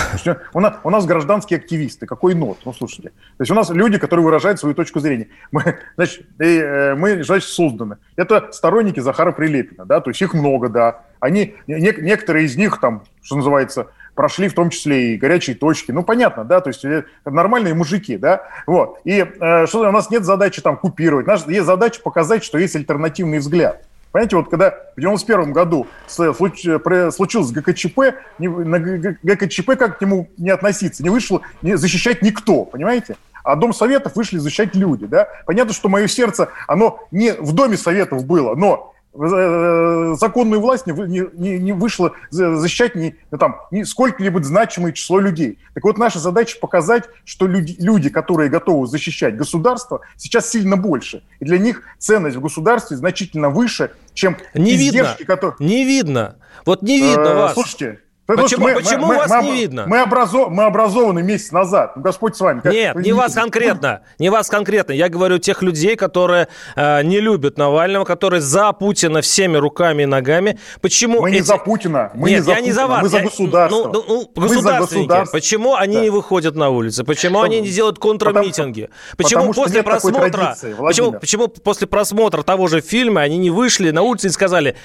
Speaker 2: У нас, у нас гражданские активисты. Какой НОТ? Ну, слушайте. То есть у нас люди, которые выражают свою точку зрения. Мы, значит, э, мы, значит, созданы. Это сторонники Захара Прилепина, да, то есть их много, да. Они, не, некоторые из них там, что называется, прошли в том числе и горячие точки. Ну, понятно, да, то есть э, нормальные мужики, да, вот. И э, что у нас нет задачи там купировать, у нас есть задача показать, что есть альтернативный взгляд. Понимаете, вот когда в 91 году случилось ГКЧП, на ГКЧП как к нему не относиться, не вышел не защищать никто, понимаете? А Дом Советов вышли защищать люди, да? Понятно, что мое сердце, оно не в Доме Советов было, но Э, законную власть не, не, не вышло защищать не, ну, там, не сколько-либо значимое число людей. Так вот, наша задача показать, что люди, люди, которые готовы защищать государство, сейчас сильно больше. И для них ценность в государстве значительно выше, чем
Speaker 1: не издержки, видно. которые... Не видно. Вот не видно э, вас.
Speaker 2: Слушайте,
Speaker 1: Почему, мы, почему мы, вас мы, не мы, видно?
Speaker 2: Мы, образо, мы образованы месяц назад. Ну, Господь с вами.
Speaker 1: Нет, не вас конкретно. Не вас конкретно. Я говорю тех людей, которые э, не любят Навального, которые за Путина всеми руками и ногами. Почему
Speaker 2: мы эти... не за Путина. Мы
Speaker 1: Нет,
Speaker 2: не за
Speaker 1: я Путина, не за вас.
Speaker 2: Мы за государство.
Speaker 1: Ну, ну, ну, государственники. Почему они да. не выходят на улицы? Почему они не делают контрмитинги? Почему потому, после просмотра... почему, почему после просмотра того же фильма они не вышли на улицу и сказали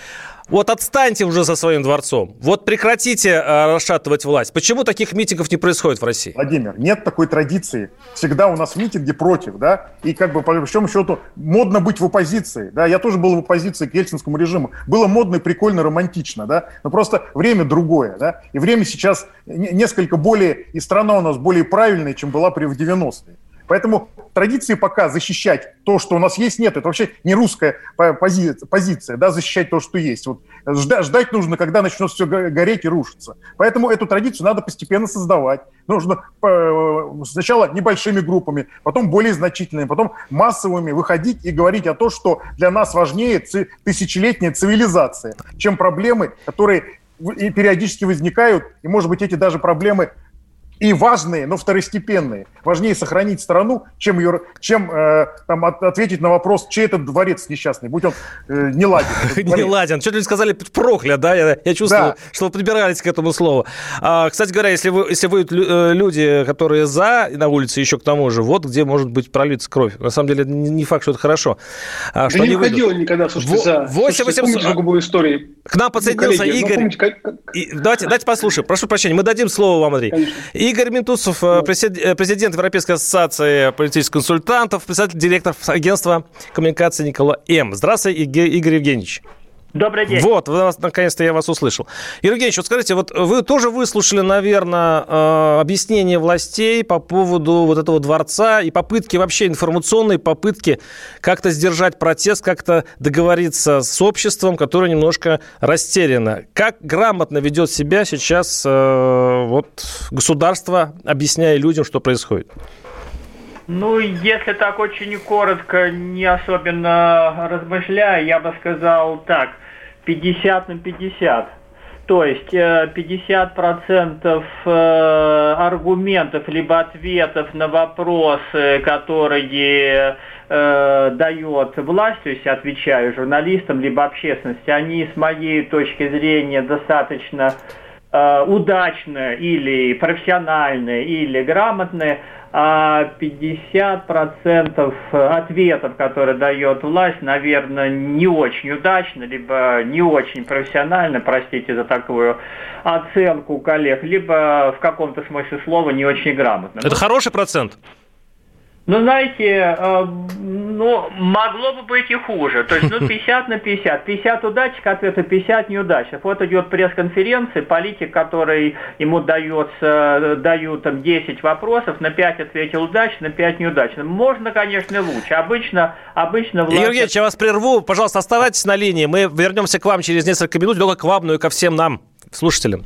Speaker 1: вот отстаньте уже со своим дворцом. Вот прекратите э, расшатывать власть. Почему таких митингов не происходит в России?
Speaker 2: Владимир, нет такой традиции. Всегда у нас митинги против, да? И как бы, по большому счету, модно быть в оппозиции, да? Я тоже был в оппозиции к ельцинскому режиму. Было модно и прикольно, романтично, да? Но просто время другое, да? И время сейчас несколько более, и страна у нас более правильная, чем была при в 90-е. Поэтому традиции пока защищать то, что у нас есть, нет. Это вообще не русская позиция, позиция да, защищать то, что есть. Вот ждать, ждать нужно, когда начнет все гореть и рушиться. Поэтому эту традицию надо постепенно создавать. Нужно э, сначала небольшими группами, потом более значительными, потом массовыми выходить и говорить о том, что для нас важнее тысячелетняя цивилизация, чем проблемы, которые периодически возникают, и, может быть, эти даже проблемы и важные, но второстепенные. Важнее сохранить страну, чем, ее, чем э, там, от, ответить на вопрос, чей этот дворец несчастный, будь он э, не ладен.
Speaker 1: Не ладен. Что-то сказали прокля, да? Я, я чувствую, да. что вы подбирались к этому слову. А, кстати говоря, если вы, если вы э, люди, которые за на улице еще к тому же, вот где может быть пролиться кровь. На самом деле, не факт, что это хорошо.
Speaker 3: А, что да не выходил никогда, слушайте, за.
Speaker 1: 8 800...
Speaker 3: истории.
Speaker 1: К нам подсоединился ну, Игорь. Помните, как... И, давайте, давайте послушаем. Прошу прощения, мы дадим слово вам, Андрей. Конечно. Игорь Ментусов, э, э, президент Европейской ассоциации политических консультантов, председатель, директор агентства коммуникации Никола М. Здравствуйте, Игорь Евгеньевич.
Speaker 11: Добрый день.
Speaker 1: Вот, наконец-то я вас услышал. Евгений, вот скажите, вот вы тоже выслушали, наверное, э, объяснение властей по поводу вот этого дворца и попытки вообще информационные попытки как-то сдержать протест, как-то договориться с обществом, которое немножко растеряно. Как грамотно ведет себя сейчас э, вот государство, объясняя людям, что происходит?
Speaker 11: Ну, если так очень коротко, не особенно размышляя, я бы сказал так, 50 на 50. То есть 50% э, э, аргументов либо ответов на вопросы, которые э, дает власть, то есть отвечаю журналистам либо общественности, они с моей точки зрения достаточно удачные или профессиональные, или грамотные, а 50% ответов, которые дает власть, наверное, не очень удачно, либо не очень профессионально, простите за такую оценку коллег, либо в каком-то смысле слова не очень грамотно.
Speaker 1: Это хороший процент?
Speaker 11: Ну, знаете, э, ну, могло бы быть и хуже. То есть, ну, 50 на 50. 50 удачных ответов, 50 неудачных. Вот идет пресс-конференция, политик, который ему дается, дают там 10 вопросов, на 5 ответил удачно, на 5 неудачно. Можно, конечно, лучше. Обычно, обычно
Speaker 1: власть... Юрий Евгеньевич, я вас прерву. Пожалуйста, оставайтесь на линии. Мы вернемся к вам через несколько минут, только к вам, ну и ко всем нам, слушателям.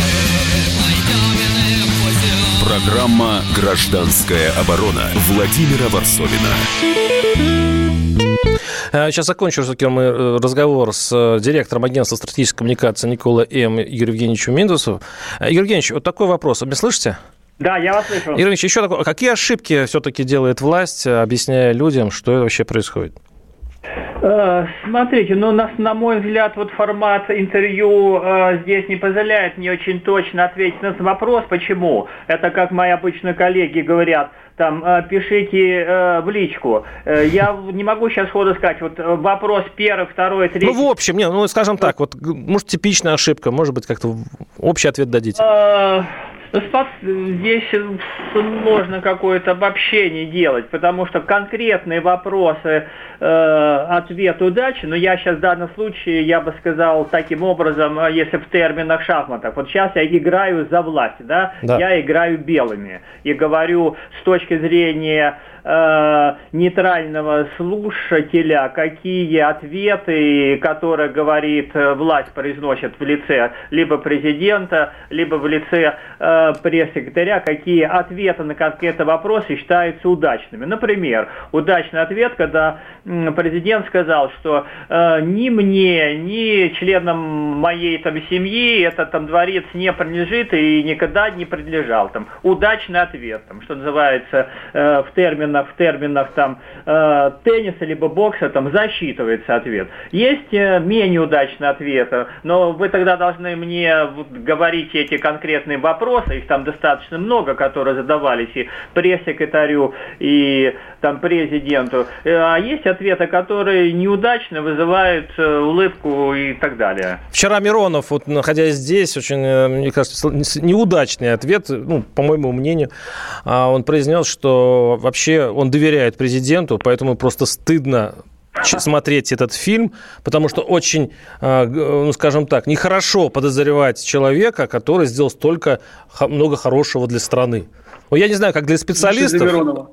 Speaker 4: Программа «Гражданская оборона» Владимира Варсовина.
Speaker 1: Сейчас закончу все-таки мы э, разговор с э, директором агентства стратегической коммуникации Никола М. Юрий Евгеньевичем Миндусов. Э, Юрий Евгеньевич, вот такой вопрос. Вы меня слышите?
Speaker 11: Да, я вас слышу.
Speaker 1: Юрий Евгеньевич, еще такой, какие ошибки все-таки делает власть, объясняя людям, что вообще происходит?
Speaker 11: Э, смотрите, ну, на, на мой взгляд, вот формат интервью э, здесь не позволяет мне очень точно ответить на вопрос, почему. Это, как мои обычные коллеги говорят, там, э, пишите э, в личку. Э, я не могу сейчас сходу сказать, вот э, вопрос первый, второй, третий.
Speaker 1: Ну, в общем, не, ну, скажем так, вот, может, типичная ошибка, может быть, как-то общий ответ дадите. Э,
Speaker 11: Здесь сложно какое-то обобщение делать, потому что конкретные вопросы, э, ответ удачи, но я сейчас в данном случае, я бы сказал таким образом, э, если в терминах шахматов, вот сейчас я играю за власть, да, да. я играю белыми. И говорю с точки зрения э, нейтрального слушателя, какие ответы, которые говорит э, власть, произносит в лице либо президента, либо в лице э, пресс-секретаря, какие ответы на конкретные вопросы считаются удачными. Например, удачный ответ, когда президент сказал, что э, ни мне, ни членам моей там семьи этот там дворец не принадлежит и никогда не принадлежал. Там удачный ответ, там, что называется э, в термин терминах, в терминах там э, тенниса либо бокса там засчитывается ответ. Есть э, менее удачные ответы, но вы тогда должны мне вот, говорить эти конкретные вопросы, их там достаточно много, которые задавались и пресс-секретарю, и там президенту. Э, а есть ответы, которые неудачно вызывают э, улыбку и так далее.
Speaker 1: Вчера Миронов, вот находясь здесь, очень, э, мне кажется, неудачный ответ, ну, по моему мнению, а, он произнес, что вообще он доверяет президенту, поэтому просто стыдно смотреть этот фильм, потому что очень, а, ну, скажем так, нехорошо подозревать человека, который сделал столько много хорошего для страны. я не знаю, как для специалистов.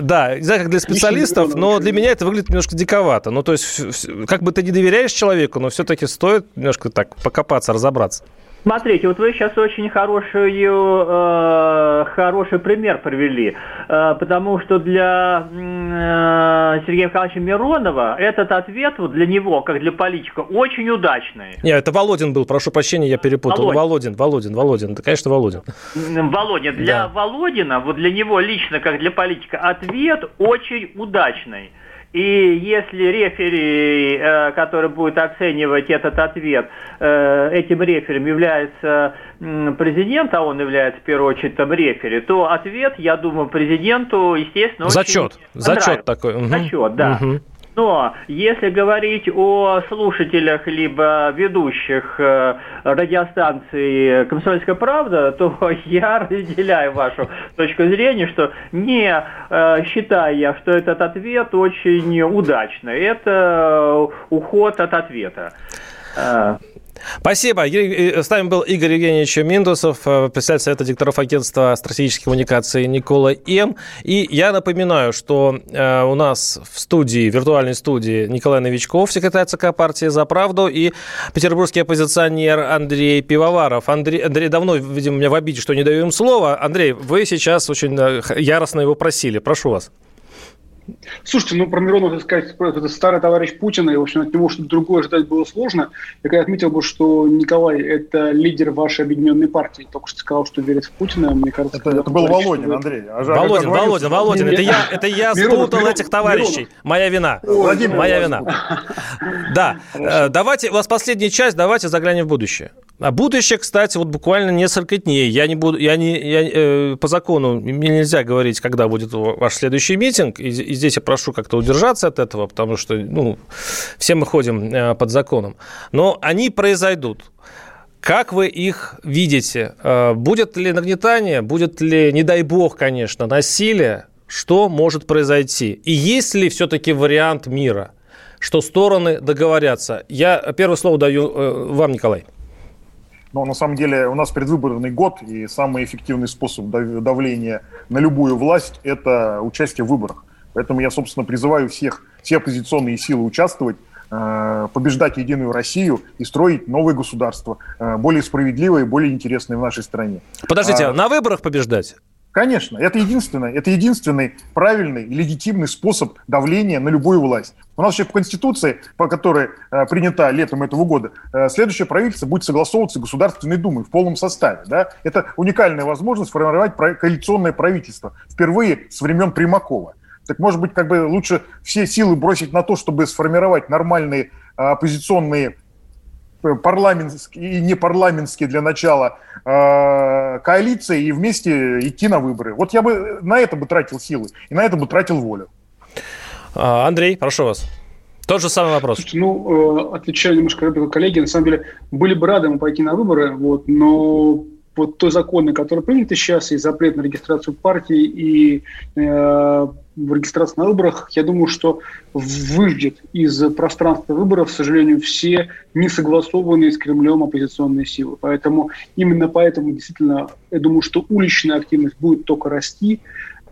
Speaker 1: Да, не знаю, как для специалистов, но для меня это выглядит немножко диковато. Ну, то есть, как бы ты не доверяешь человеку, но все-таки стоит немножко так покопаться, разобраться.
Speaker 11: Смотрите, вот вы сейчас очень хорошую, э, хороший пример привели, э, потому что для э, Сергея Михайловича Миронова этот ответ вот для него, как для политика, очень удачный.
Speaker 1: Нет, это Володин был, прошу прощения, я перепутал. Володин, Володин, Володин, Володин это, конечно, Володин.
Speaker 11: Володин, для да. Володина, вот для него лично, как для политика, ответ очень удачный. И если рефери, э, который будет оценивать этот ответ, э, этим реферем является президент, а он является в первую очередь там рефери, то ответ, я думаю, президенту, естественно,
Speaker 1: Зачет. Зачет такой.
Speaker 11: Зачет, да. Угу. Но если говорить о слушателях либо ведущих э, радиостанции «Комсомольская правда», то я разделяю вашу точку зрения, что не э, считаю я, что этот ответ очень удачный. Это уход от ответа.
Speaker 1: Спасибо. С нами был Игорь Евгеньевич Миндусов, э, председатель Совета директоров агентства стратегических коммуникаций Никола М. И я напоминаю, что э, у нас в студии, в виртуальной студии Николай Новичков, секретарь ЦК партии «За правду», и петербургский оппозиционер Андрей Пивоваров. Андрей, Андрей давно, видимо, меня в обиде, что не даю им слово. Андрей, вы сейчас очень э, яростно его просили. Прошу вас.
Speaker 3: Слушайте, ну про Миронова, так сказать, это старый товарищ Путина, и, в общем, от него что-то другое ждать было сложно. Я когда отметил бы, что Николай – это лидер вашей объединенной партии, только что сказал, что верит в Путина, мне кажется...
Speaker 2: Это, это был Володин, Андрей.
Speaker 1: А Володин, Володин, Володин, это я, это я спутал этих товарищей. Моя вина. Владимир, Моя вина. Да, э, давайте, у вас последняя часть, давайте заглянем в будущее. А будущее, кстати, вот буквально несколько дней. Я не буду, я не, я, э, по закону мне нельзя говорить, когда будет ваш следующий митинг, и, и здесь я прошу как-то удержаться от этого, потому что, ну, все мы ходим э, под законом. Но они произойдут. Как вы их видите? Э, будет ли нагнетание, будет ли, не дай бог, конечно, насилие? Что может произойти? И есть ли все-таки вариант мира, что стороны договорятся? Я первое слово даю э, вам, Николай.
Speaker 2: Но на самом деле у нас предвыборный год, и самый эффективный способ давления на любую власть – это участие в выборах. Поэтому я, собственно, призываю всех, все оппозиционные силы участвовать, э, побеждать Единую Россию и строить новое государство, э, более справедливое и более интересное в нашей стране.
Speaker 1: Подождите, а, на выборах побеждать?
Speaker 2: Конечно, это единственное, это единственный правильный и легитимный способ давления на любую власть. У нас еще в Конституции, по которой э, принята летом этого года, э, следующее правительство будет согласовываться Государственной Думой в полном составе. Да? Это уникальная возможность формировать коалиционное правительство впервые с времен Примакова. Так может быть, как бы лучше все силы бросить на то, чтобы сформировать нормальные э, оппозиционные парламентские и непарламентские для начала э, коалиции и вместе идти на выборы. Вот я бы на это бы тратил силы и на это бы тратил волю.
Speaker 1: А, Андрей, прошу вас. Тот же самый вопрос.
Speaker 3: Слушайте, ну, э, отвечаю немножко коллеги, на самом деле были бы рады мы пойти на выборы, вот, но вот то законы, которые приняты сейчас, и запрет на регистрацию партии, и э, регистрацию на выборах, я думаю, что выждет из пространства выборов, к сожалению, все не согласованные с Кремлем оппозиционные силы. Поэтому именно поэтому действительно, я думаю, что уличная активность будет только расти,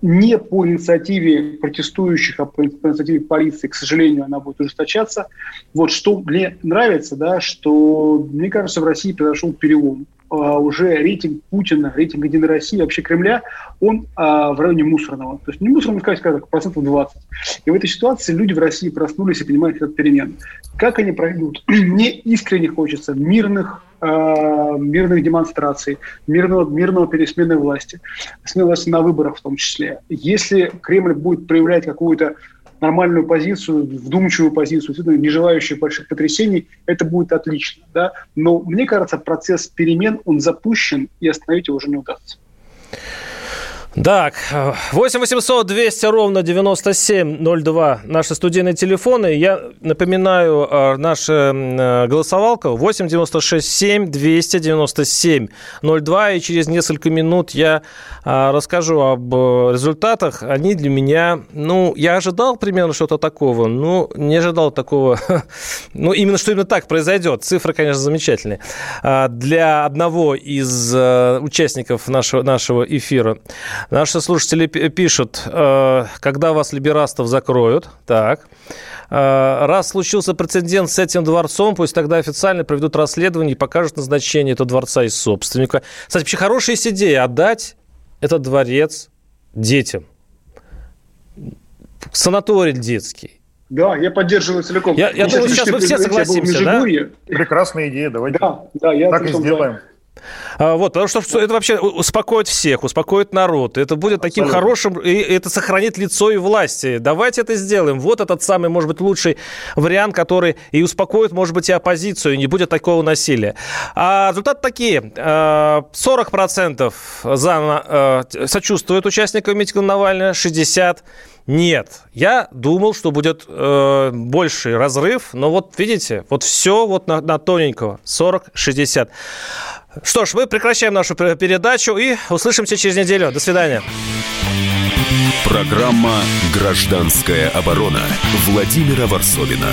Speaker 3: не по инициативе протестующих, а по инициативе полиции, к сожалению, она будет ужесточаться. Вот что мне нравится, да, что, мне кажется, в России произошел перелом. А, уже рейтинг Путина, рейтинг Единой России, вообще Кремля, он а, в районе мусорного. То есть не мусорного, сказать, как процентов 20. И в этой ситуации люди в России проснулись и понимают этот перемен. Как они пройдут? Мне искренне хочется мирных а, мирных демонстраций, мирного, мирного пересмены власти, смены власти на выборах в том числе. Если Кремль будет проявлять какую-то нормальную позицию, вдумчивую позицию, не желающую больших потрясений, это будет отлично. Да? Но мне кажется, процесс перемен, он запущен, и остановить его уже не удастся.
Speaker 1: Так, 8 800 200 ровно 9702 наши студийные телефоны. Я напоминаю, а, наша э, голосовалка 8 96 7 297 02. И через несколько минут я а, расскажу об э, результатах. Они для меня, ну, я ожидал примерно что-то такого, но не ожидал такого, ну, именно что именно так произойдет. Цифры, конечно, замечательные. А, для одного из э, участников нашего, нашего эфира. Наши слушатели пишут, э, когда вас либерастов закроют, так, э, раз случился прецедент с этим дворцом, пусть тогда официально проведут расследование и покажут назначение этого дворца из собственника. Кстати, вообще хорошая идея отдать этот дворец детям. Санаторий детский.
Speaker 3: Да, я поддерживаю целиком.
Speaker 1: Я, я думаю, сейчас мы все согласимся, да?
Speaker 2: Прекрасная идея, давайте
Speaker 3: да, да, я
Speaker 2: так и сделаем. Да.
Speaker 1: А, вот, потому что это вообще успокоит всех, успокоит народ. Это будет таким Абсолютно. хорошим, и это сохранит лицо и власти. Давайте это сделаем. Вот этот самый, может быть, лучший вариант, который и успокоит, может быть, и оппозицию, и не будет такого насилия. А результаты такие. 40% а, за, а, сочувствуют участникам митинга Навального, 60% нет, я думал, что будет э, больший разрыв, но вот видите, вот все вот на, на тоненького, 40-60. Что ж, мы прекращаем нашу передачу и услышимся через неделю. До свидания.
Speaker 4: Программа «Гражданская оборона» Владимира Варсовина.